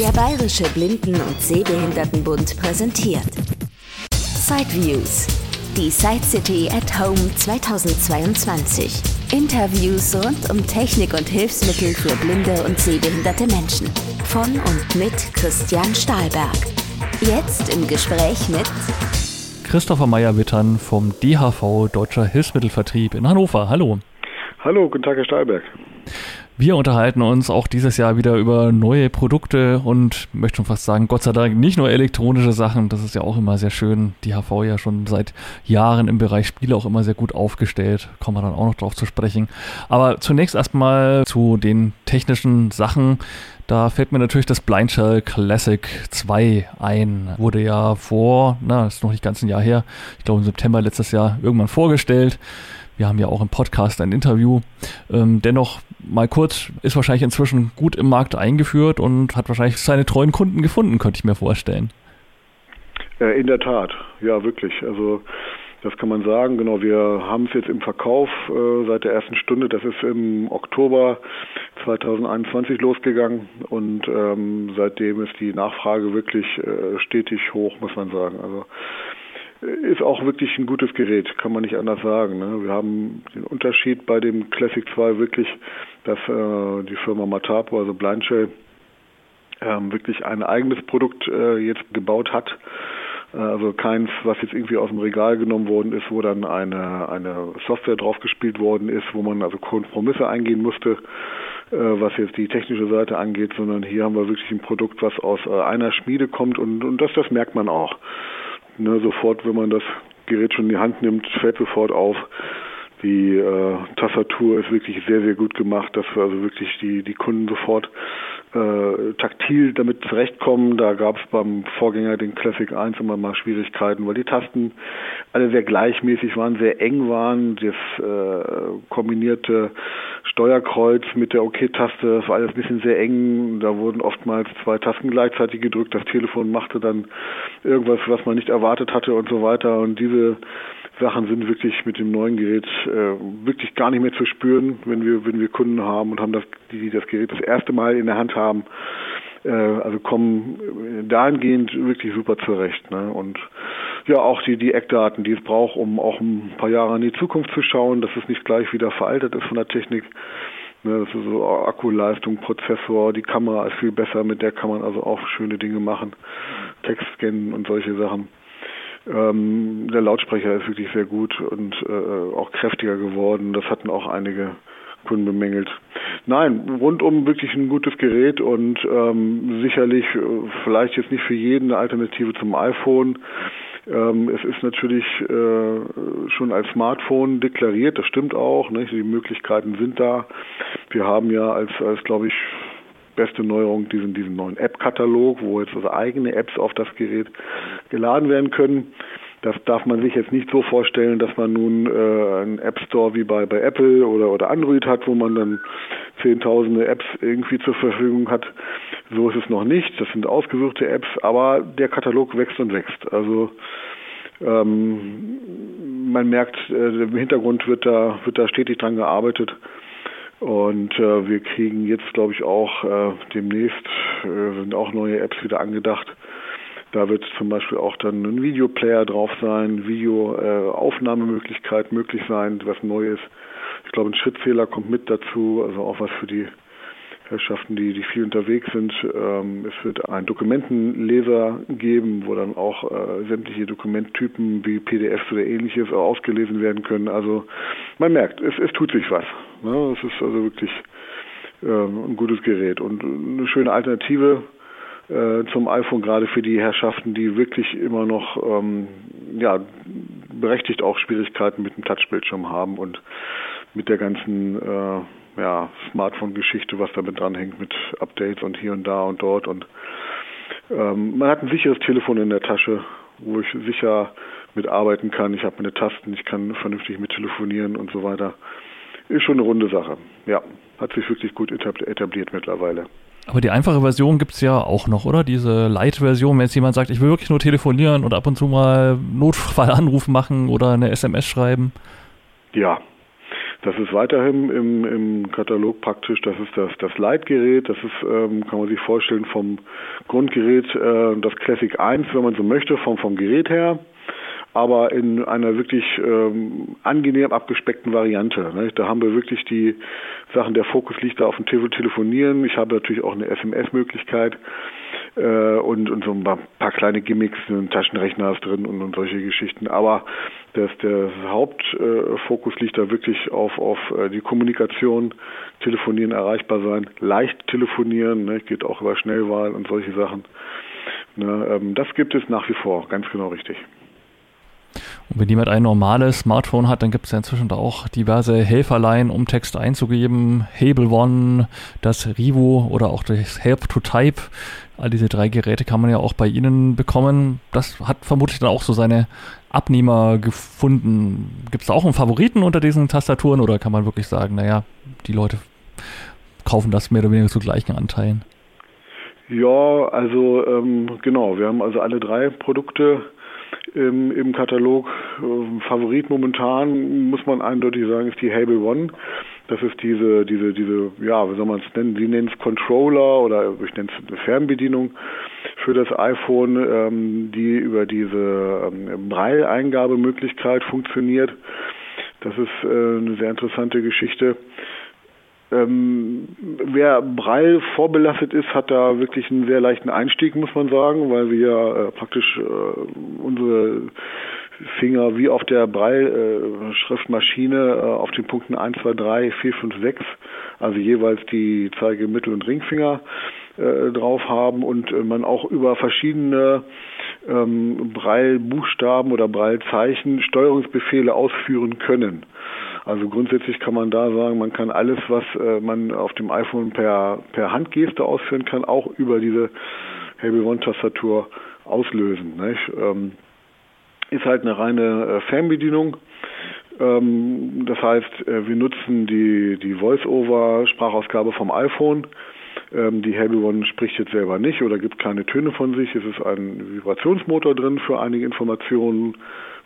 Der Bayerische Blinden- und Sehbehindertenbund präsentiert Sideviews. Die Side City at Home 2022. Interviews rund um Technik und Hilfsmittel für blinde und sehbehinderte Menschen. Von und mit Christian Stahlberg. Jetzt im Gespräch mit Christopher Meyer-Wittern vom DHV Deutscher Hilfsmittelvertrieb in Hannover. Hallo. Hallo, guten Tag, Herr Stahlberg. Wir unterhalten uns auch dieses Jahr wieder über neue Produkte und möchte schon fast sagen, Gott sei Dank nicht nur elektronische Sachen, das ist ja auch immer sehr schön. Die HV ja schon seit Jahren im Bereich Spiele auch immer sehr gut aufgestellt, kommen wir dann auch noch drauf zu sprechen. Aber zunächst erstmal zu den technischen Sachen. Da fällt mir natürlich das Blind Shell Classic 2 ein. Wurde ja vor, na, ist noch nicht ganz ein Jahr her, ich glaube im September letztes Jahr irgendwann vorgestellt. Wir haben ja auch im Podcast ein Interview. Ähm, dennoch mal kurz, ist wahrscheinlich inzwischen gut im Markt eingeführt und hat wahrscheinlich seine treuen Kunden gefunden, könnte ich mir vorstellen. In der Tat, ja wirklich. Also das kann man sagen. Genau, wir haben es jetzt im Verkauf äh, seit der ersten Stunde. Das ist im Oktober 2021 losgegangen und ähm, seitdem ist die Nachfrage wirklich äh, stetig hoch, muss man sagen. Also ist auch wirklich ein gutes Gerät, kann man nicht anders sagen. Ne? Wir haben den Unterschied bei dem Classic 2 wirklich, dass äh, die Firma Matapo, also Blindshell, ähm, wirklich ein eigenes Produkt äh, jetzt gebaut hat. Äh, also keins, was jetzt irgendwie aus dem Regal genommen worden ist, wo dann eine, eine Software draufgespielt worden ist, wo man also Kompromisse eingehen musste, äh, was jetzt die technische Seite angeht, sondern hier haben wir wirklich ein Produkt, was aus äh, einer Schmiede kommt und, und das, das merkt man auch. Ne, sofort, wenn man das Gerät schon in die Hand nimmt, fällt sofort auf. Die äh, Tastatur ist wirklich sehr, sehr gut gemacht, dass wir also wirklich die, die Kunden sofort äh, taktil damit zurechtkommen. Da gab es beim Vorgänger, den Classic 1, immer mal Schwierigkeiten, weil die Tasten alle sehr gleichmäßig waren, sehr eng waren. Das äh, kombinierte Steuerkreuz mit der OK-Taste war alles ein bisschen sehr eng. Da wurden oftmals zwei Tasten gleichzeitig gedrückt. Das Telefon machte dann irgendwas, was man nicht erwartet hatte und so weiter. Und diese Sachen sind wirklich mit dem neuen Gerät äh, wirklich gar nicht mehr zu spüren, wenn wir wenn wir Kunden haben und haben das die das Gerät das erste Mal in der Hand haben. Äh, also kommen dahingehend wirklich super zurecht. Ne? Und ja, auch die die Eckdaten, die es braucht, um auch ein paar Jahre in die Zukunft zu schauen, dass es nicht gleich wieder veraltet ist von der Technik. Ne, das ist so Akkuleistung, Prozessor, die Kamera ist viel besser, mit der kann man also auch schöne Dinge machen, Text scannen und solche Sachen. Ähm, der Lautsprecher ist wirklich sehr gut und äh, auch kräftiger geworden. Das hatten auch einige Kunden bemängelt. Nein, rundum wirklich ein gutes Gerät und ähm, sicherlich äh, vielleicht jetzt nicht für jeden eine Alternative zum iPhone. Ähm, es ist natürlich äh, schon als Smartphone deklariert, das stimmt auch. Nicht? Die Möglichkeiten sind da. Wir haben ja als, als glaube ich, beste Neuerung diesen, diesen neuen App-Katalog, wo jetzt also eigene Apps auf das Gerät geladen werden können. Das darf man sich jetzt nicht so vorstellen, dass man nun äh, einen App Store wie bei, bei Apple oder, oder Android hat, wo man dann zehntausende Apps irgendwie zur Verfügung hat. So ist es noch nicht. Das sind ausgesuchte Apps, aber der Katalog wächst und wächst. Also ähm, man merkt, äh, im Hintergrund wird da, wird da stetig dran gearbeitet. Und äh, wir kriegen jetzt, glaube ich, auch äh, demnächst äh, sind auch neue Apps wieder angedacht. Da wird zum Beispiel auch dann ein Videoplayer drauf sein, Videoaufnahmemöglichkeit äh, möglich sein, was neu ist. Ich glaube, ein Schrittzähler kommt mit dazu, also auch was für die Herrschaften, die, die viel unterwegs sind. Ähm, es wird einen Dokumentenleser geben, wo dann auch äh, sämtliche Dokumenttypen wie PDFs oder ähnliches ausgelesen werden können. Also man merkt, es, es tut sich was. Ne? Es ist also wirklich ähm, ein gutes Gerät und eine schöne Alternative äh, zum iPhone, gerade für die Herrschaften, die wirklich immer noch ähm, ja, berechtigt auch Schwierigkeiten mit dem Touchbildschirm haben und mit der ganzen äh, ja, Smartphone-Geschichte, was damit dranhängt mit Updates und hier und da und dort. Und ähm, man hat ein sicheres Telefon in der Tasche, wo ich sicher mitarbeiten kann. Ich habe meine Tasten, ich kann vernünftig mit telefonieren und so weiter. Ist schon eine runde Sache. Ja, hat sich wirklich gut etabliert mittlerweile. Aber die einfache Version gibt es ja auch noch, oder? Diese Light-Version, wenn jetzt jemand sagt, ich will wirklich nur telefonieren und ab und zu mal Notfallanruf machen oder eine SMS schreiben. Ja, Das ist weiterhin im, im Katalog praktisch, das ist das, das Leitgerät, das ist, ähm, kann man sich vorstellen, vom Grundgerät äh, das Classic 1, wenn man so möchte, vom, vom Gerät her aber in einer wirklich ähm, angenehm abgespeckten Variante. Ne? Da haben wir wirklich die Sachen, der Fokus liegt da auf dem Telefonieren. Ich habe natürlich auch eine SMS-Möglichkeit äh, und, und so ein paar, kleine Gimmicks, ein Taschenrechner ist drin und, und solche Geschichten. Aber das, der Hauptfokus äh, liegt da wirklich auf, auf äh, die Kommunikation, telefonieren, erreichbar sein, leicht telefonieren, ne? geht auch über Schnellwahl und solche Sachen. Ne? Ähm, das gibt es nach wie vor, ganz genau richtig. Und wenn jemand ein normales Smartphone hat, dann gibt es ja inzwischen da auch diverse Helferlein, um Text einzugeben. Hable One, das Rivo oder auch das Help to Type. All diese drei Geräte kann man ja auch bei Ihnen bekommen. Das hat vermutlich dann auch so seine Abnehmer gefunden. Gibt es da auch einen Favoriten unter diesen Tastaturen oder kann man wirklich sagen, naja, die Leute kaufen das mehr oder weniger zu gleichen Anteilen? Ja, also ähm, genau, wir haben also alle drei Produkte im, im Katalog. Äh, Favorit momentan, muss man eindeutig sagen, ist die Hable One. Das ist diese, diese, diese, ja, wie soll man es nennen? Sie nennen es Controller oder ich nenne es eine Fernbedienung für das iPhone, ähm, die über diese ähm, Braille-Eingabemöglichkeit funktioniert. Das ist äh, eine sehr interessante Geschichte. Ähm, wer Braille vorbelastet ist, hat da wirklich einen sehr leichten Einstieg, muss man sagen, weil wir äh, praktisch äh, unsere Finger wie auf der Braille-Schriftmaschine äh, auf den Punkten 1, 2, 3, 4, 5, 6, also jeweils die Zeige-, Mittel- und Ringfinger äh, drauf haben und äh, man auch über verschiedene ähm, Braille-Buchstaben oder Braille-Zeichen Steuerungsbefehle ausführen können. Also grundsätzlich kann man da sagen, man kann alles, was äh, man auf dem iPhone per, per Handgeste ausführen kann, auch über diese Hable One Tastatur auslösen. Ähm, ist halt eine reine äh, Fernbedienung. Ähm, das heißt, äh, wir nutzen die, die Voice-Over-Sprachausgabe vom iPhone. Ähm, die Hable One spricht jetzt selber nicht oder gibt keine Töne von sich. Es ist ein Vibrationsmotor drin für einige Informationen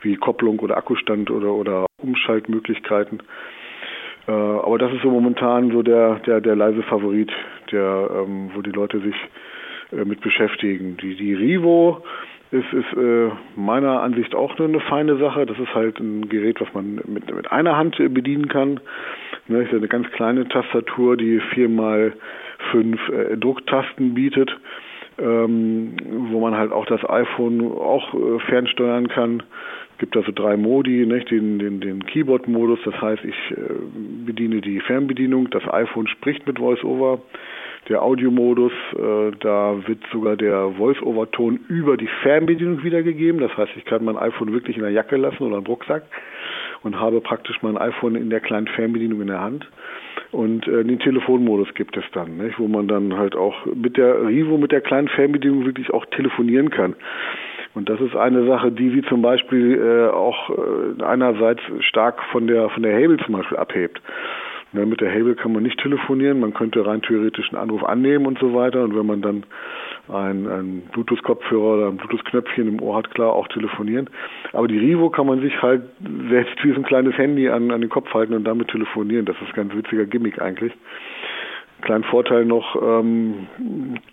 wie Kopplung oder Akkustand oder, oder Umschaltmöglichkeiten. Äh, aber das ist so momentan so der, der, der leise Favorit, der, ähm, wo die Leute sich äh, mit beschäftigen. Die, die Rivo ist, ist äh, meiner Ansicht auch nur eine feine Sache. Das ist halt ein Gerät, was man mit, mit einer Hand äh, bedienen kann. Ne, ist eine ganz kleine Tastatur, die vier mal fünf äh, Drucktasten bietet, ähm, wo man halt auch das iPhone auch äh, fernsteuern kann gibt also drei Modi, nicht? den, den, den Keyboard-Modus, das heißt, ich äh, bediene die Fernbedienung, das iPhone spricht mit VoiceOver. Der Audiomodus, äh, da wird sogar der VoiceOver-Ton über die Fernbedienung wiedergegeben. Das heißt, ich kann mein iPhone wirklich in der Jacke lassen oder im Rucksack und habe praktisch mein iPhone in der kleinen Fernbedienung in der Hand. Und äh, den Telefonmodus gibt es dann, nicht? wo man dann halt auch mit der Rivo, mit der kleinen Fernbedienung wirklich auch telefonieren kann. Und das ist eine Sache, die sie zum Beispiel äh, auch äh, einerseits stark von der von der Hable zum Beispiel abhebt. Ja, mit der Hable kann man nicht telefonieren, man könnte rein theoretisch einen Anruf annehmen und so weiter. Und wenn man dann ein, ein Bluetooth-Kopfhörer oder ein Bluetooth-Knöpfchen im Ohr hat, klar auch telefonieren. Aber die Rivo kann man sich halt selbst wie so ein kleines Handy an, an den Kopf halten und damit telefonieren. Das ist ein ganz witziger Gimmick eigentlich. Kleinen Vorteil noch ähm,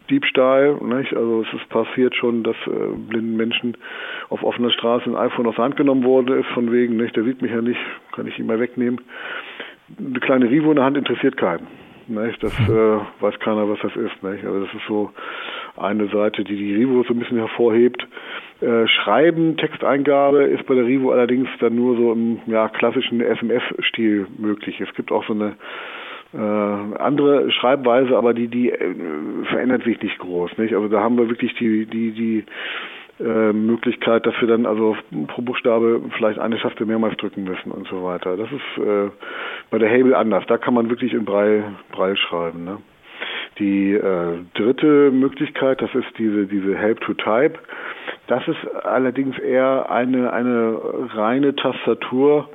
Diebstahl. Nicht? Also es ist passiert schon, dass äh, blinden Menschen auf offener Straße ein iPhone aus der Hand genommen worden ist, von wegen, nicht, der sieht mich ja nicht, kann ich ihn mal wegnehmen. Eine kleine Rivo in der Hand interessiert keinen. Nicht? Das mhm. äh, weiß keiner, was das ist. Nicht? Also das ist so eine Seite, die die Rivo so ein bisschen hervorhebt. Äh, Schreiben, Texteingabe ist bei der Rivo allerdings dann nur so im ja, klassischen SMS-Stil möglich. Es gibt auch so eine äh, andere Schreibweise, aber die, die äh, verändert sich nicht groß. Nicht? Also da haben wir wirklich die, die, die äh, Möglichkeit, dass wir dann also pro Buchstabe vielleicht eine Taste mehrmals drücken müssen und so weiter. Das ist äh, bei der Hable anders. Da kann man wirklich in Braille, Braille schreiben. Ne? Die äh, dritte Möglichkeit, das ist diese, diese Help to Type. Das ist allerdings eher eine, eine reine Tastatur,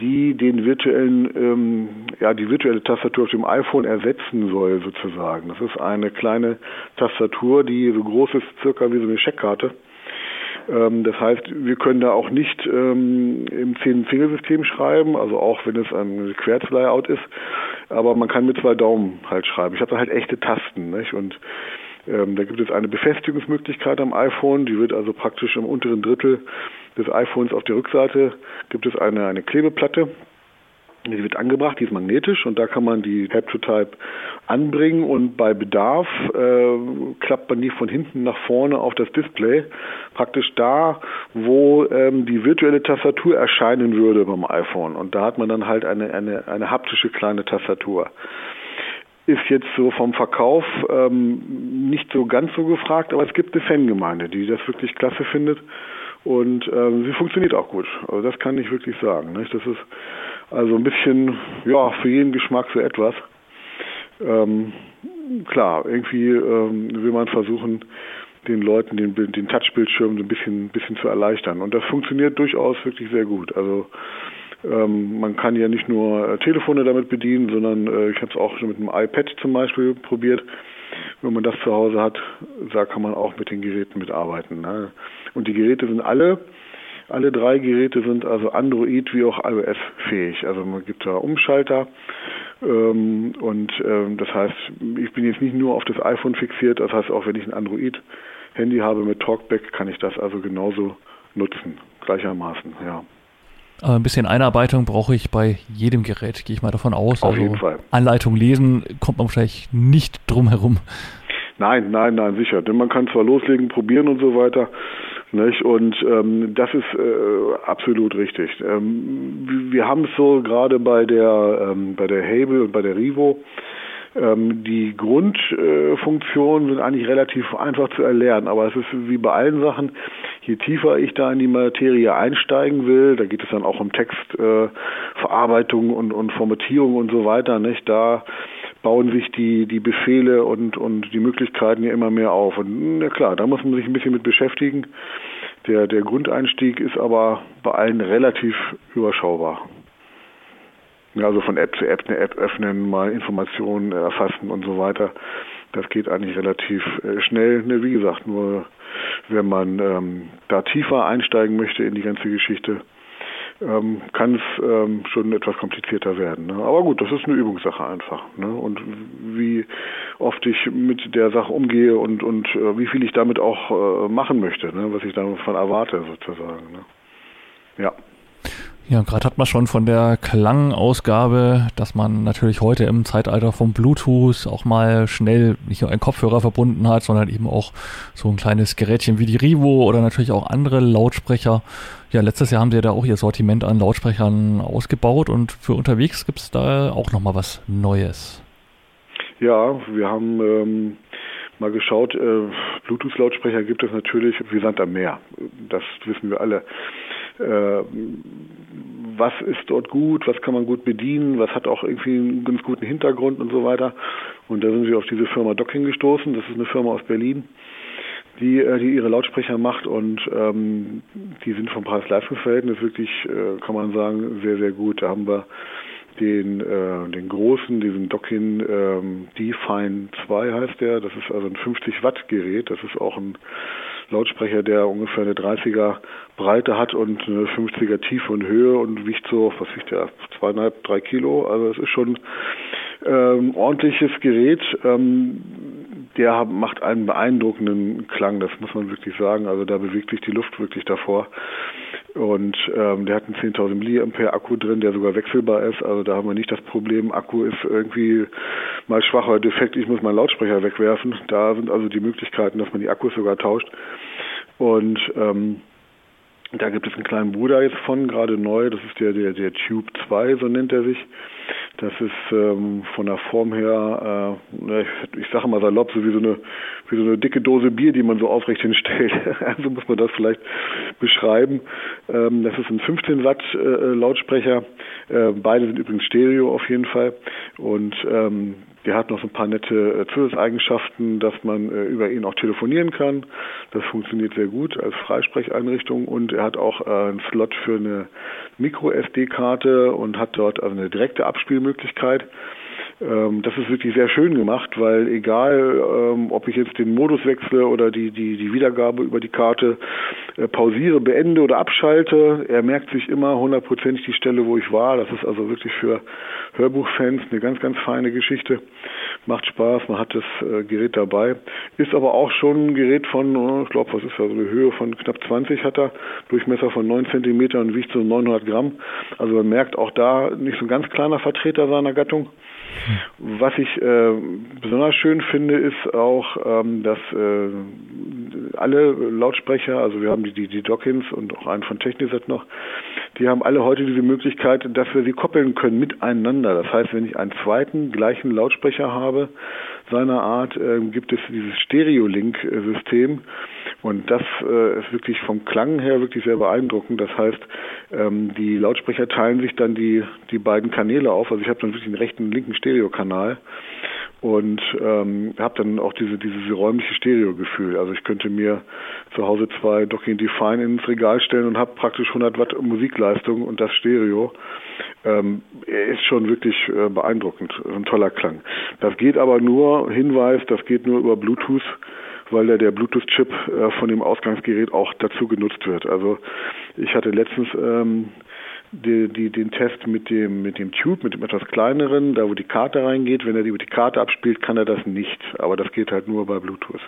die den virtuellen, ähm, ja, die virtuelle Tastatur auf dem iPhone ersetzen soll, sozusagen. Das ist eine kleine Tastatur, die so groß ist, circa wie so eine Scheckkarte Ähm, das heißt, wir können da auch nicht ähm, im Zehn-Fingersystem schreiben, also auch wenn es ein Querz-Layout ist, aber man kann mit zwei Daumen halt schreiben. Ich habe da halt echte Tasten, nicht? Und ähm, da gibt es eine Befestigungsmöglichkeit am iPhone, die wird also praktisch im unteren Drittel des iPhones auf der Rückseite gibt es eine, eine Klebeplatte, die wird angebracht, die ist magnetisch und da kann man die Tap-to-Type anbringen und bei Bedarf äh, klappt man die von hinten nach vorne auf das Display, praktisch da, wo ähm, die virtuelle Tastatur erscheinen würde beim iPhone. Und da hat man dann halt eine, eine, eine haptische kleine Tastatur. Ist jetzt so vom Verkauf ähm, nicht so ganz so gefragt, aber es gibt eine Fangemeinde, die das wirklich klasse findet und ähm, sie funktioniert auch gut. Also das kann ich wirklich sagen. Nicht? Das ist also ein bisschen, ja, für jeden Geschmack so etwas. Ähm, klar, irgendwie ähm, will man versuchen, den Leuten den, den Touchbildschirm so ein bisschen, bisschen zu erleichtern. Und das funktioniert durchaus wirklich sehr gut. Also ähm, man kann ja nicht nur äh, Telefone damit bedienen, sondern äh, ich habe es auch mit einem iPad zum Beispiel probiert. Wenn man das zu Hause hat, da kann man auch mit den Geräten mitarbeiten. Ne? Und die Geräte sind alle alle drei Geräte sind also Android wie auch iOS fähig. Also man gibt da Umschalter ähm, und ähm, das heißt, ich bin jetzt nicht nur auf das iPhone fixiert, das heißt auch wenn ich ein Android-Handy habe mit Talkback, kann ich das also genauso nutzen, gleichermaßen, ja. Aber ein bisschen Einarbeitung brauche ich bei jedem Gerät, gehe ich mal davon aus. Auf also jeden Fall. Anleitung lesen kommt man wahrscheinlich nicht drum herum. Nein, nein, nein, sicher. Denn man kann zwar loslegen, probieren und so weiter, nicht? Und ähm, das ist äh, absolut richtig. Ähm, wir haben es so gerade bei der ähm, bei der Hable und bei der Rivo. Ähm, die Grundfunktionen sind eigentlich relativ einfach zu erlernen, aber es ist wie bei allen Sachen, je tiefer ich da in die Materie einsteigen will, da geht es dann auch um Textverarbeitung äh, und, und Formatierung und so weiter, nicht? Da bauen sich die, die Befehle und, und die Möglichkeiten ja immer mehr auf. Und na klar, da muss man sich ein bisschen mit beschäftigen. Der, der Grundeinstieg ist aber bei allen relativ überschaubar. Also von App zu App eine App öffnen, mal Informationen erfassen und so weiter. Das geht eigentlich relativ äh, schnell. Ne, wie gesagt, nur wenn man ähm, da tiefer einsteigen möchte in die ganze Geschichte, ähm, kann es ähm, schon etwas komplizierter werden. Ne? Aber gut, das ist eine Übungssache einfach. Ne? Und wie oft ich mit der Sache umgehe und, und äh, wie viel ich damit auch äh, machen möchte, ne? was ich davon erwarte sozusagen. Ne? Ja. Ja, gerade hat man schon von der Klangausgabe, dass man natürlich heute im Zeitalter von Bluetooth auch mal schnell nicht nur einen Kopfhörer verbunden hat, sondern eben auch so ein kleines Gerätchen wie die Rivo oder natürlich auch andere Lautsprecher. Ja, letztes Jahr haben sie ja da auch ihr Sortiment an Lautsprechern ausgebaut und für unterwegs gibt es da auch nochmal was Neues. Ja, wir haben ähm, mal geschaut, äh, Bluetooth-Lautsprecher gibt es natürlich wie Sand am Meer. Das wissen wir alle. Äh, was ist dort gut, was kann man gut bedienen, was hat auch irgendwie einen ganz guten Hintergrund und so weiter. Und da sind wir auf diese Firma Docking gestoßen. Das ist eine Firma aus Berlin, die, äh, die ihre Lautsprecher macht und ähm, die sind vom Preis-Leistungs-Verhältnis wirklich, äh, kann man sagen, sehr, sehr gut. Da haben wir den, äh, den großen, diesen Dockin ähm, D-Fine 2 heißt der. Das ist also ein 50 Watt Gerät. Das ist auch ein Lautsprecher, der ungefähr eine 30er Breite hat und eine 50er Tiefe und Höhe und wiegt so, was wiegt der, zweieinhalb, drei Kilo. Also es ist schon ähm, ordentliches Gerät. Ähm, der macht einen beeindruckenden Klang, das muss man wirklich sagen. Also da bewegt sich die Luft wirklich davor. Und ähm, der hat einen 10.000 mAh Akku drin, der sogar wechselbar ist. Also da haben wir nicht das Problem, Akku ist irgendwie mal schwach oder defekt, ich muss meinen Lautsprecher wegwerfen. Da sind also die Möglichkeiten, dass man die Akkus sogar tauscht. Und ähm, da gibt es einen kleinen Bruder jetzt von, gerade neu, das ist der, der, der Tube 2, so nennt er sich. Das ist ähm, von der Form her, äh, ne, ich, ich sage mal salopp, so wie so, eine, wie so eine dicke Dose Bier, die man so aufrecht hinstellt. so muss man das vielleicht beschreiben. Ähm, das ist ein 15 Watt äh, Lautsprecher. Äh, beide sind übrigens Stereo auf jeden Fall. Und ähm, der hat noch so ein paar nette äh, Zusatzeigenschaften, dass man äh, über ihn auch telefonieren kann. Das funktioniert sehr gut als Freisprecheinrichtung und er hat auch äh, einen Slot für eine Micro SD-Karte und hat dort also eine direkte Abspielmöglichkeit. Ähm, das ist wirklich sehr schön gemacht, weil egal, ähm, ob ich jetzt den Modus wechsle oder die, die, die Wiedergabe über die Karte äh, pausiere, beende oder abschalte, er merkt sich immer hundertprozentig die Stelle, wo ich war. Das ist also wirklich für Hörbuchfans eine ganz, ganz feine Geschichte. Macht Spaß, man hat das äh, Gerät dabei. Ist aber auch schon ein Gerät von, äh, ich glaube, was ist da, so eine Höhe von knapp 20 hat er, Durchmesser von 9 cm und wiegt so 900 Gramm. Also man merkt auch da nicht so ein ganz kleiner Vertreter seiner Gattung. Was ich äh, besonders schön finde, ist auch, ähm, dass äh, alle Lautsprecher, also wir haben die, die, die Dockins und auch einen von Techniset noch, die haben alle heute diese Möglichkeit, dass wir sie koppeln können miteinander. Das heißt, wenn ich einen zweiten gleichen Lautsprecher habe, seiner Art, äh, gibt es dieses Stereo-Link-System. Und das äh, ist wirklich vom Klang her wirklich sehr beeindruckend. Das heißt, ähm, die Lautsprecher teilen sich dann die, die beiden Kanäle auf. Also ich habe dann wirklich einen rechten und linken Stereokanal und ähm, habe dann auch diese dieses räumliche Stereogefühl. Also ich könnte mir zu Hause zwei Docking Define ins Regal stellen und habe praktisch 100 Watt Musikleistung und das Stereo. Ähm, ist schon wirklich äh, beeindruckend, ein toller Klang. Das geht aber nur, Hinweis, das geht nur über Bluetooth weil da der Bluetooth-Chip äh, von dem Ausgangsgerät auch dazu genutzt wird. Also ich hatte letztens ähm, die, die, den Test mit dem, mit dem Tube, mit dem etwas kleineren, da wo die Karte reingeht. Wenn er die, die Karte abspielt, kann er das nicht. Aber das geht halt nur bei Bluetooth.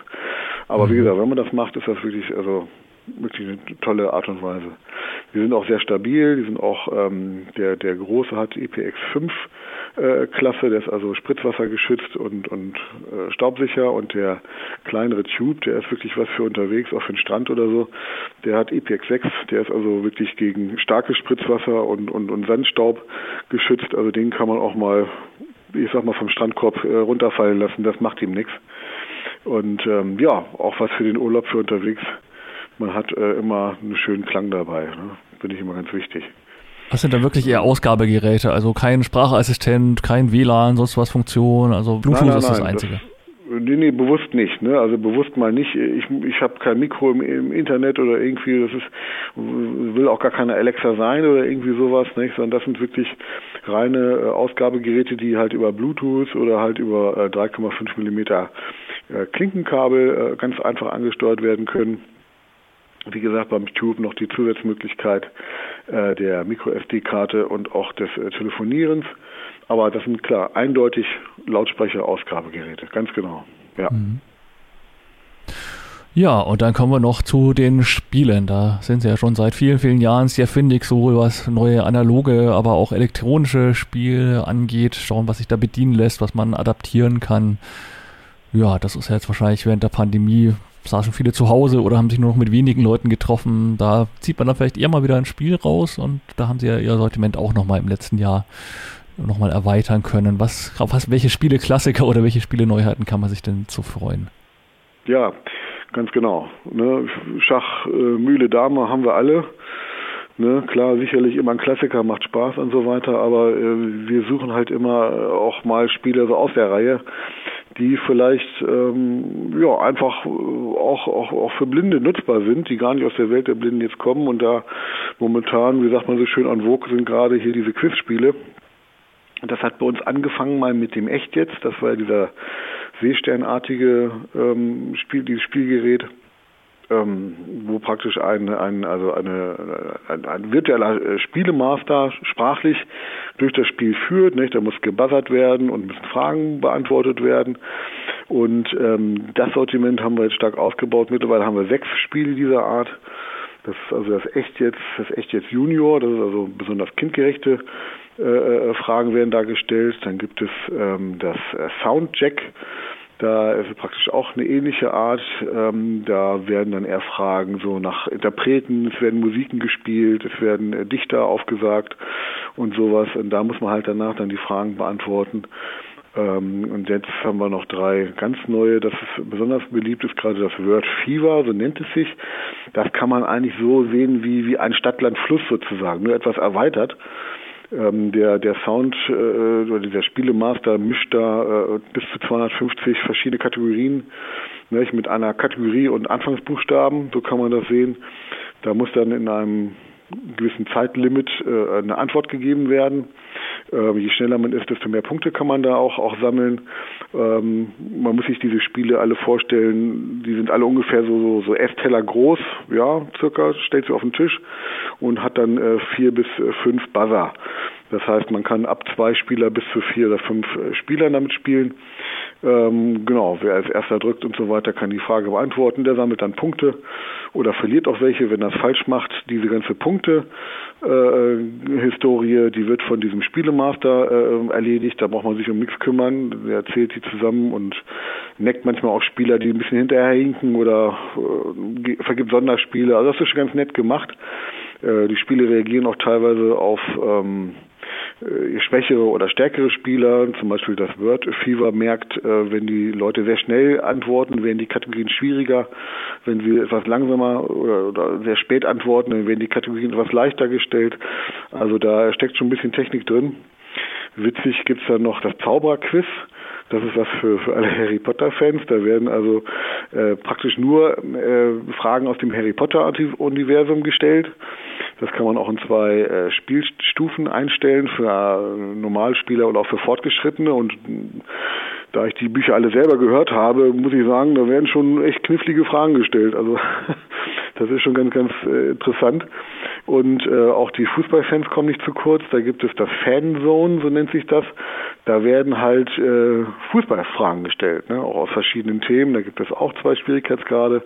Aber wie mhm. gesagt, wenn man das macht, ist das wirklich, also wirklich eine tolle Art und Weise. Die sind auch sehr stabil, die sind auch, ähm, der, der große hat IPX5 äh, Klasse, der ist also spritzwassergeschützt und, und äh, staubsicher und der kleinere Tube, der ist wirklich was für unterwegs, auch für den Strand oder so, der hat IPX6, der ist also wirklich gegen starkes Spritzwasser und, und, und Sandstaub geschützt, also den kann man auch mal, ich sag mal, vom Strandkorb äh, runterfallen lassen, das macht ihm nichts. Und ähm, ja, auch was für den Urlaub für unterwegs man hat äh, immer einen schönen Klang dabei. Ne? Finde ich immer ganz wichtig. Das sind dann wirklich eher Ausgabegeräte, also kein Sprachassistent, kein WLAN, sonst was Funktion, also Bluetooth nein, nein, ist das nein, Einzige. Das, nee, nee, bewusst nicht, ne? Also bewusst mal nicht. Ich, ich habe kein Mikro im, im, Internet oder irgendwie, das ist, will auch gar keine Alexa sein oder irgendwie sowas, nicht? Sondern das sind wirklich reine äh, Ausgabegeräte, die halt über Bluetooth oder halt über äh, 3,5 Millimeter äh, Klinkenkabel äh, ganz einfach angesteuert werden können wie gesagt, beim Tube noch die Zusatzmöglichkeit äh, der Micro-SD-Karte und auch des äh, Telefonierens. Aber das sind klar eindeutig Lautsprecher-Ausgabegeräte, ganz genau. Ja. Mhm. Ja, und dann kommen wir noch zu den Spielen. Da sind sie ja schon seit vielen, vielen Jahren sehr findig, sowohl was neue analoge, aber auch elektronische Spiele angeht. Schauen, was sich da bedienen lässt, was man adaptieren kann. Ja, das ist jetzt wahrscheinlich während der Pandemie saßen viele zu Hause oder haben sich nur noch mit wenigen Leuten getroffen. Da zieht man dann vielleicht eher mal wieder ein Spiel raus und da haben sie ja ihr Sortiment auch nochmal im letzten Jahr nochmal erweitern können. Was, auf was, welche Spiele Klassiker oder welche Spiele Neuheiten kann man sich denn so freuen? Ja, ganz genau. Ne? Schach, äh, Mühle, Dame haben wir alle. Ne, klar, sicherlich immer ein Klassiker, macht Spaß und so weiter, aber äh, wir suchen halt immer äh, auch mal Spiele so aus der Reihe, die vielleicht ähm, ja einfach auch, auch, auch für Blinde nutzbar sind, die gar nicht aus der Welt der Blinden jetzt kommen und da momentan, wie sagt man so schön, an Vogue sind gerade hier diese Quizspiele. Das hat bei uns angefangen mal mit dem Echt jetzt, das war ja dieser seesternartige ähm, Spiel, dieses Spielgerät ähm, wo praktisch ein, ein, also eine, ein, ein virtueller äh, Spielemaster sprachlich durch das Spiel führt. Nicht? Da muss gebuzzert werden und müssen Fragen beantwortet werden. Und ähm, das Sortiment haben wir jetzt stark ausgebaut. Mittlerweile haben wir sechs Spiele dieser Art. Das ist also das echt jetzt, das echt jetzt Junior, das ist also besonders kindgerechte äh, äh Fragen werden da gestellt. Dann gibt es ähm, das äh, Soundjack. Da ist praktisch auch eine ähnliche Art. Ähm, da werden dann eher Fragen so nach Interpreten, es werden Musiken gespielt, es werden äh, Dichter aufgesagt und sowas. Und da muss man halt danach dann die Fragen beantworten. Ähm, und jetzt haben wir noch drei ganz neue. Das ist besonders beliebt ist gerade das Word Fever, so nennt es sich. Das kann man eigentlich so sehen wie, wie ein Stadtland-Fluss sozusagen, nur etwas erweitert. Ähm, der, der Sound äh, oder der Spielemaster mischt da äh, bis zu 250 verschiedene Kategorien nicht, mit einer Kategorie und Anfangsbuchstaben, so kann man das sehen. Da muss dann in einem gewissen Zeitlimit äh, eine Antwort gegeben werden. Ähm, je schneller man ist, desto mehr Punkte kann man da auch, auch sammeln. Ähm, man muss sich diese Spiele alle vorstellen, die sind alle ungefähr so, so, so Essteller groß, ja, circa, stellt sie auf den Tisch und hat dann äh, vier bis äh, fünf Buzzer. Das heißt, man kann ab zwei Spieler bis zu vier oder fünf äh, Spielern damit spielen. Ähm, genau, wer als erster drückt und so weiter, kann die Frage beantworten. Der sammelt dann Punkte oder verliert auch welche, wenn es falsch macht. Diese ganze Punkte-Historie, äh, die wird von diesem Spielemaster äh, erledigt. Da braucht man sich um nichts kümmern. Der zählt die zusammen und neckt manchmal auch Spieler, die ein bisschen hinterherhinken oder äh, vergibt Sonderspiele. Also das ist schon ganz nett gemacht. Äh, die Spiele reagieren auch teilweise auf ähm, äh, schwächere oder stärkere Spieler, zum Beispiel das Word Fever merkt, äh, wenn die Leute sehr schnell antworten, werden die Kategorien schwieriger. Wenn sie etwas langsamer oder, sehr spät antworten, dann werden die Kategorien etwas leichter gestellt. Also da steckt schon ein bisschen Technik drin. Witzig gibt's dann noch das Zauberquiz. Das ist was für, für alle Harry Potter-Fans. Da werden also äh, praktisch nur äh, Fragen aus dem Harry Potter-Universum gestellt. Das kann man auch in zwei äh, Spielstufen einstellen für äh, Normalspieler und auch für Fortgeschrittene. Und da ich die Bücher alle selber gehört habe, muss ich sagen, da werden schon echt knifflige Fragen gestellt. Also das ist schon ganz, ganz äh, interessant. Und auch die Fußballfans kommen nicht zu kurz. Da gibt es das Fanzone, so nennt sich das. Da werden halt äh, Fußballfragen gestellt, ne? auch aus verschiedenen Themen. Da gibt es auch zwei Schwierigkeitsgrade.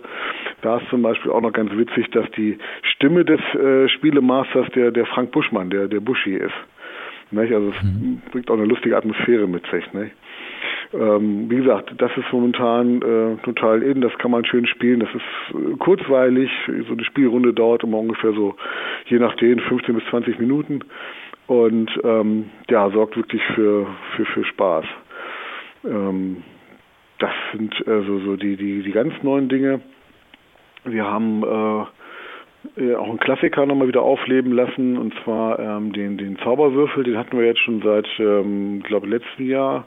Da ist zum Beispiel auch noch ganz witzig, dass die Stimme des äh, Spielemasters der, der Frank Buschmann, der, der Buschi ist. Nicht? Also es mhm. bringt auch eine lustige Atmosphäre mit sich. Nicht? Ähm, wie gesagt, das ist momentan äh, total in, das kann man schön spielen, das ist äh, kurzweilig, so eine Spielrunde dauert immer ungefähr so, je nachdem, 15 bis 20 Minuten und ähm, ja, sorgt wirklich für, für, für Spaß. Ähm, das sind also so die, die, die ganz neuen Dinge. Wir haben äh, auch einen Klassiker nochmal wieder aufleben lassen, und zwar ähm, den, den Zauberwürfel, den hatten wir jetzt schon seit, ähm, glaube letzten Jahr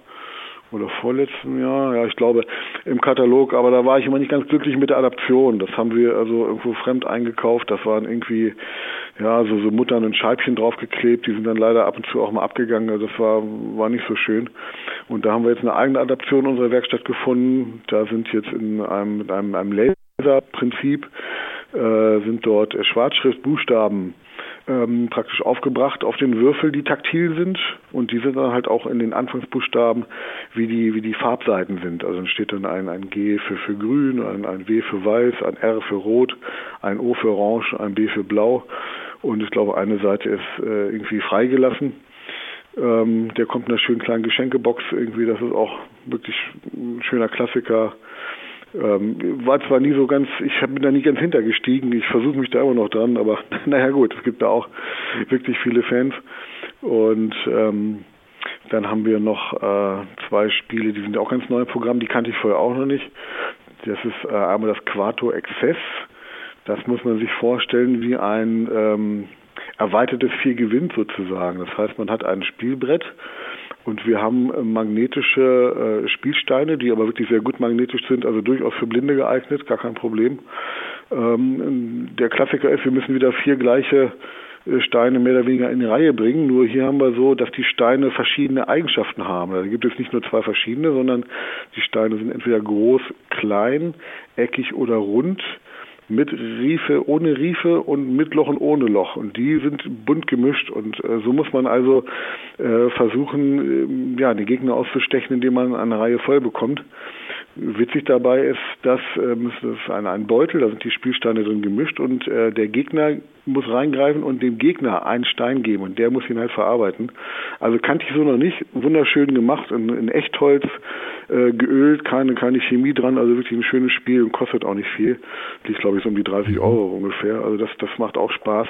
oder vorletzten Jahr, ja, ich glaube, im Katalog, aber da war ich immer nicht ganz glücklich mit der Adaption. Das haben wir also irgendwo fremd eingekauft. Das waren irgendwie, ja, so, so Muttern und Scheibchen draufgeklebt. Die sind dann leider ab und zu auch mal abgegangen. Also das war, war nicht so schön. Und da haben wir jetzt eine eigene Adaption unserer Werkstatt gefunden. Da sind jetzt in einem, mit einem, einem Laserprinzip, äh, sind dort Schwarzschriftbuchstaben ähm, praktisch aufgebracht auf den Würfel, die taktil sind und die sind dann halt auch in den Anfangsbuchstaben, wie die, wie die Farbseiten sind. Also dann steht dann ein, ein G für, für grün, ein, ein W für weiß, ein R für rot, ein O für orange, ein B für blau und ich glaube eine Seite ist äh, irgendwie freigelassen. Ähm, der kommt in einer schönen kleinen Geschenkebox irgendwie, das ist auch wirklich ein schöner Klassiker. Ähm, war zwar nie so ganz, ich bin da nie ganz hintergestiegen, ich versuche mich da immer noch dran, aber naja gut, es gibt da auch wirklich viele Fans. Und ähm, dann haben wir noch äh, zwei Spiele, die sind auch ganz neu im Programm, die kannte ich vorher auch noch nicht. Das ist äh, einmal das Quato Access. Das muss man sich vorstellen wie ein ähm, erweitertes Vier gewinnt sozusagen. Das heißt, man hat ein Spielbrett und wir haben äh, magnetische äh, Spielsteine, die aber wirklich sehr gut magnetisch sind, also durchaus für Blinde geeignet, gar kein Problem. Ähm, der Klassiker ist, wir müssen wieder vier gleiche äh, Steine mehr oder weniger in die Reihe bringen. Nur hier haben wir so, dass die Steine verschiedene Eigenschaften haben. Da gibt es nicht nur zwei verschiedene, sondern die Steine sind entweder groß, klein, eckig oder rund mit Riefe, ohne Riefe und mit Loch und ohne Loch. Und die sind bunt gemischt. Und äh, so muss man also äh, versuchen, äh, ja, den Gegner auszustechen, indem man eine Reihe voll bekommt. Witzig dabei ist, dass ähm, es ist ein, ein Beutel, da sind die Spielsteine drin gemischt und äh, der Gegner muss reingreifen und dem Gegner einen Stein geben und der muss ihn halt verarbeiten. Also kannte ich so noch nicht. Wunderschön gemacht, in, in Echtholz äh, geölt, keine, keine Chemie dran, also wirklich ein schönes Spiel und kostet auch nicht viel. Liegt glaube ich so um die 30 mhm. Euro ungefähr. Also das, das macht auch Spaß.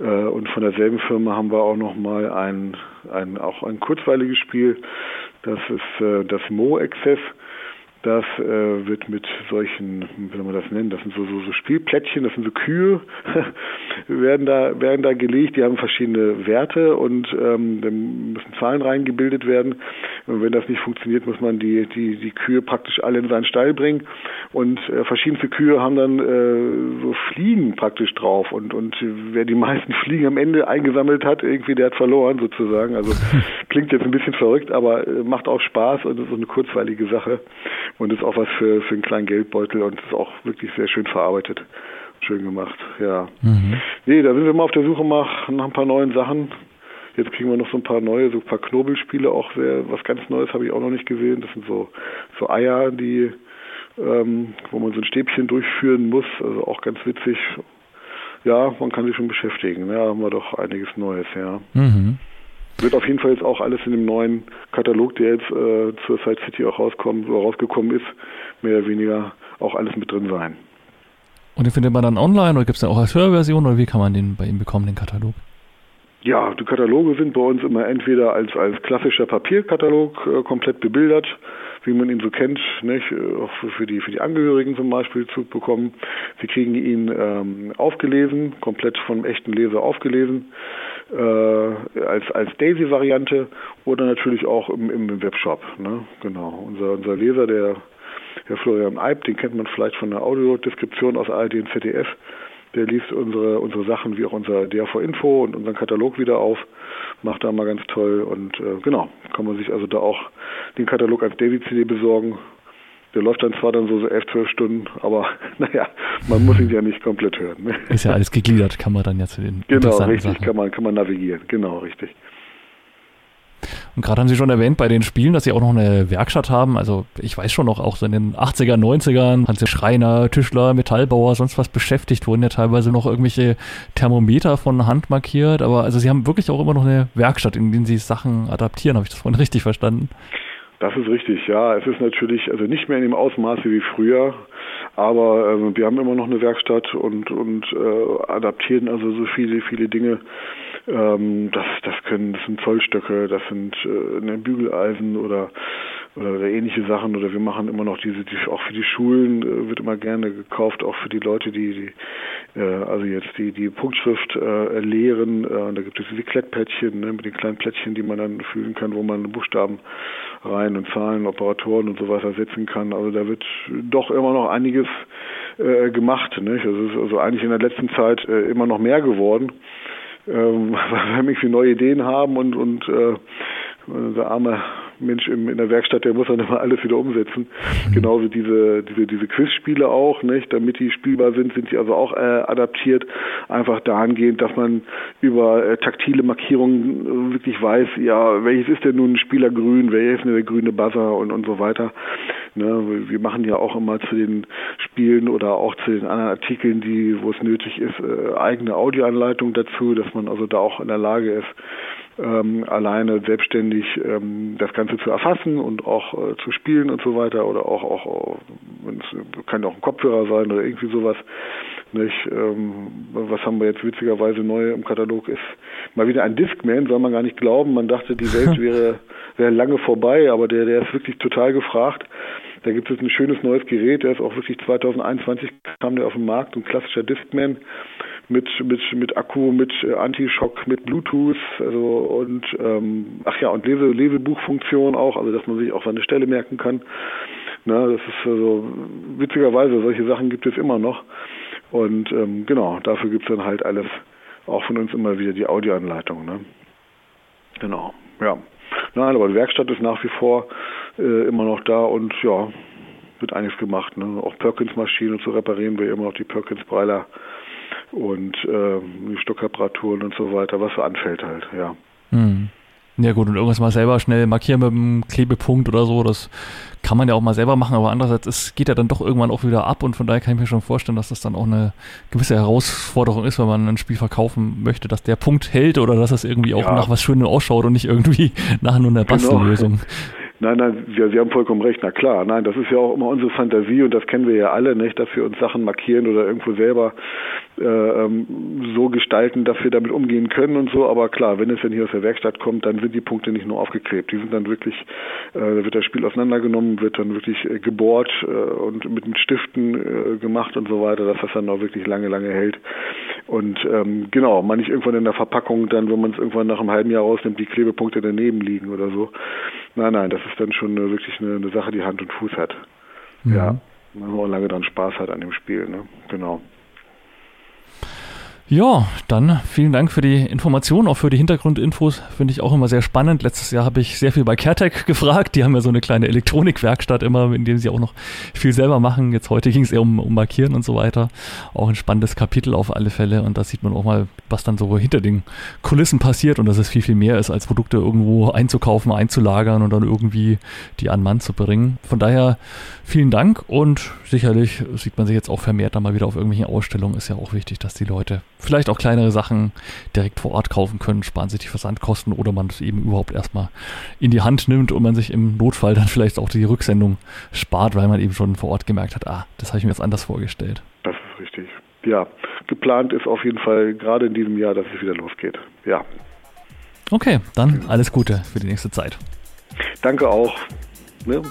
Äh, und von derselben Firma haben wir auch noch mal ein, ein auch ein kurzweiliges Spiel. Das ist äh, das Mo Access. Das äh, wird mit solchen, wie soll man das nennen, das sind so, so, so Spielplättchen, das sind so Kühe, werden da werden da gelegt, die haben verschiedene Werte und ähm, dann müssen Zahlen reingebildet werden. Und wenn das nicht funktioniert, muss man die, die, die Kühe praktisch alle in seinen Stall bringen. Und äh, verschiedenste Kühe haben dann äh, so Fliegen praktisch drauf. Und, und wer die meisten Fliegen am Ende eingesammelt hat, irgendwie der hat verloren sozusagen. Also klingt jetzt ein bisschen verrückt, aber äh, macht auch Spaß und ist so eine kurzweilige Sache. Und ist auch was für, für einen kleinen Geldbeutel und ist auch wirklich sehr schön verarbeitet. Schön gemacht, ja. Mhm. Nee, da sind wir mal auf der Suche nach, nach ein paar neuen Sachen. Jetzt kriegen wir noch so ein paar neue, so ein paar Knobelspiele auch sehr, was ganz Neues habe ich auch noch nicht gesehen. Das sind so, so Eier, die, ähm, wo man so ein Stäbchen durchführen muss, also auch ganz witzig. Ja, man kann sich schon beschäftigen. Ja, haben wir doch einiges Neues, ja. Mhm. Wird auf jeden Fall jetzt auch alles in dem neuen Katalog, der jetzt äh, zur Side City auch rauskommt oder rausgekommen ist, mehr oder weniger auch alles mit drin sein. Und den findet man dann online oder gibt es den auch als Hörversion oder wie kann man den bei ihm bekommen, den Katalog? Ja, die Kataloge sind bei uns immer entweder als, als klassischer Papierkatalog äh, komplett bebildert, wie man ihn so kennt, nicht? Äh, auch für die, für die Angehörigen zum Beispiel zu bekommen. Sie kriegen ihn ähm, aufgelesen, komplett vom echten Leser aufgelesen, äh, als, als Daisy-Variante oder natürlich auch im, im Webshop. Ne? Genau. Unser, unser Leser, der Herr Florian Eib, den kennt man vielleicht von der Audiodeskription aus ARD und ZDF. Der liest unsere, unsere Sachen wie auch unser DAV-Info und unseren Katalog wieder auf, macht da mal ganz toll und äh, genau, kann man sich also da auch den Katalog als Daisy-CD besorgen. Der läuft dann zwar dann so, elf, zwölf Stunden, aber naja, man muss ihn ja nicht komplett hören. Ne? Ist ja alles gegliedert, kann man dann ja zu den Genau, richtig, Sachen. kann man, kann man navigieren, genau, richtig. Und gerade haben Sie schon erwähnt bei den Spielen, dass Sie auch noch eine Werkstatt haben. Also ich weiß schon noch, auch so in den 80er, 90ern haben Sie Schreiner, Tischler, Metallbauer, sonst was beschäftigt, wurden ja teilweise noch irgendwelche Thermometer von Hand markiert. Aber also Sie haben wirklich auch immer noch eine Werkstatt, in der Sie Sachen adaptieren. Habe ich das vorhin richtig verstanden? Das ist richtig, ja. Es ist natürlich also nicht mehr in dem Ausmaße wie früher, aber äh, wir haben immer noch eine Werkstatt und und äh, adaptieren also so viele viele Dinge ähm, das, das können, das sind Zollstöcke, das sind äh, Bügeleisen oder, oder, ähnliche Sachen. Oder wir machen immer noch diese, die, auch für die Schulen äh, wird immer gerne gekauft, auch für die Leute, die, die äh, also jetzt die, die Punktschrift äh, lehren. Äh, da gibt es diese Klettplättchen ne, mit den kleinen Plättchen, die man dann fühlen kann, wo man Buchstaben rein und Zahlen, Operatoren und so weiter setzen kann. Also da wird doch immer noch einiges äh, gemacht. Nicht? Also es ist also eigentlich in der letzten Zeit äh, immer noch mehr geworden ähm, weil wir irgendwie neue Ideen haben und, und äh, der arme Mensch im, in der Werkstatt, der muss dann immer alles wieder umsetzen. Mhm. Genauso diese, diese, diese Quizspiele auch, nicht? Damit die spielbar sind, sind sie also auch äh, adaptiert. Einfach dahingehend, dass man über äh, taktile Markierungen äh, wirklich weiß, ja, welches ist denn nun ein Spieler grün, welches ist denn der grüne Buzzer und, und so weiter. Ne? Wir machen ja auch immer zu den Spielen oder auch zu den anderen Artikeln, die, wo es nötig ist, äh, eigene Audioanleitungen dazu, dass man also da auch in der Lage ist, ähm, alleine selbstständig ähm, das Ganze zu erfassen und auch äh, zu spielen und so weiter oder auch auch es kann auch ein Kopfhörer sein oder irgendwie sowas. Nicht? Ähm, was haben wir jetzt witzigerweise neu im Katalog ist mal wieder ein Discman, soll man gar nicht glauben. Man dachte, die Welt wäre wäre lange vorbei, aber der der ist wirklich total gefragt. Da gibt es ein schönes neues Gerät, der ist auch wirklich 2021 kam der auf den Markt, ein klassischer Discman mit mit mit Akku, mit äh, Anti-Schock, mit Bluetooth, also und ähm, ach ja und Lese Lesebuchfunktion auch, also dass man sich auch seine Stelle merken kann. Na, das ist also witzigerweise solche Sachen gibt es immer noch und ähm, genau dafür gibt es dann halt alles auch von uns immer wieder die Audioanleitung. Ne? Genau, ja. Nein, aber die Werkstatt ist nach wie vor äh, immer noch da und ja, wird einiges gemacht. Ne? Auch Perkins-Maschinen zu reparieren wir immer noch die Perkins-Breiler und äh, Stockreparaturen und so weiter, was so anfällt halt, ja. Hm. Ja gut, und irgendwas mal selber schnell markieren mit einem Klebepunkt oder so, das kann man ja auch mal selber machen, aber andererseits, es geht ja dann doch irgendwann auch wieder ab und von daher kann ich mir schon vorstellen, dass das dann auch eine gewisse Herausforderung ist, wenn man ein Spiel verkaufen möchte, dass der Punkt hält oder dass es irgendwie auch ja. nach was Schönem ausschaut und nicht irgendwie nach nur einer. Bastellösung. Genau. Nein, nein, wir, Sie haben vollkommen recht, na klar. Nein, das ist ja auch immer unsere Fantasie und das kennen wir ja alle, nicht, dass wir uns Sachen markieren oder irgendwo selber so gestalten, dass wir damit umgehen können und so. Aber klar, wenn es dann hier aus der Werkstatt kommt, dann sind die Punkte nicht nur aufgeklebt. Die sind dann wirklich, äh, da wird das Spiel auseinandergenommen, wird dann wirklich äh, gebohrt äh, und mit, mit Stiften äh, gemacht und so weiter, dass das dann auch wirklich lange, lange hält. Und ähm, genau, man nicht irgendwann in der Verpackung dann, wenn man es irgendwann nach einem halben Jahr rausnimmt, die Klebepunkte daneben liegen oder so. Nein, nein, das ist dann schon wirklich eine, eine, Sache, die Hand und Fuß hat. Mhm. Ja, man auch lange dann Spaß hat an dem Spiel, ne? Genau. Ja, dann vielen Dank für die Informationen, auch für die Hintergrundinfos. Finde ich auch immer sehr spannend. Letztes Jahr habe ich sehr viel bei CareTech gefragt. Die haben ja so eine kleine Elektronikwerkstatt immer, in dem sie auch noch viel selber machen. Jetzt heute ging es eher um, um Markieren und so weiter. Auch ein spannendes Kapitel auf alle Fälle. Und da sieht man auch mal, was dann so hinter den Kulissen passiert und dass es viel, viel mehr ist, als Produkte irgendwo einzukaufen, einzulagern und dann irgendwie die an Mann zu bringen. Von daher vielen Dank und sicherlich sieht man sich jetzt auch vermehrt dann mal wieder auf irgendwelchen Ausstellungen. Ist ja auch wichtig, dass die Leute vielleicht auch kleinere Sachen direkt vor Ort kaufen können, sparen sich die Versandkosten oder man es eben überhaupt erstmal in die Hand nimmt und man sich im Notfall dann vielleicht auch die Rücksendung spart, weil man eben schon vor Ort gemerkt hat, ah, das habe ich mir jetzt anders vorgestellt. Das ist richtig. Ja, geplant ist auf jeden Fall gerade in diesem Jahr, dass es wieder losgeht. Ja. Okay, dann alles Gute für die nächste Zeit. Danke auch. Ne?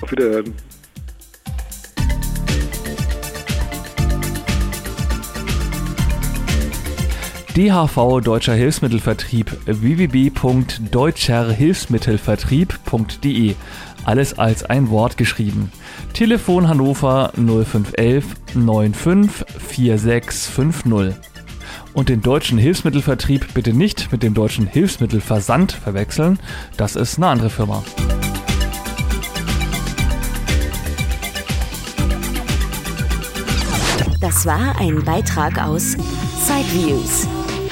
Auf Wiederhören. DHV Deutscher Hilfsmittelvertrieb www.deutscherhilfsmittelvertrieb.de alles als ein Wort geschrieben. Telefon Hannover 0511 95 4650. Und den deutschen Hilfsmittelvertrieb bitte nicht mit dem deutschen Hilfsmittelversand verwechseln, das ist eine andere Firma. Das war ein Beitrag aus Sideviews,